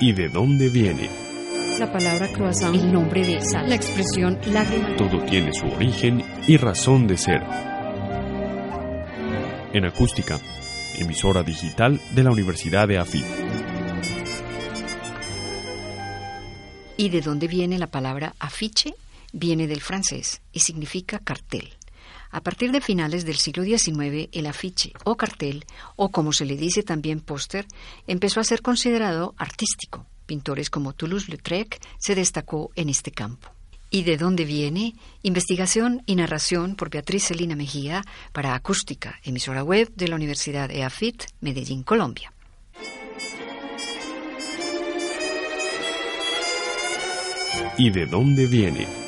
¿Y de dónde viene? La palabra croissant, el nombre de sal, la expresión lágrima. Todo tiene su origen y razón de ser. En acústica, emisora digital de la Universidad de AFIT. ¿Y de dónde viene la palabra afiche? Viene del francés y significa cartel. A partir de finales del siglo XIX, el afiche o cartel, o como se le dice también póster, empezó a ser considerado artístico. Pintores como Toulouse-Lautrec se destacó en este campo. ¿Y de dónde viene? Investigación y narración por Beatriz Celina Mejía para Acústica, emisora web de la Universidad EAFIT, Medellín, Colombia. ¿Y de dónde viene?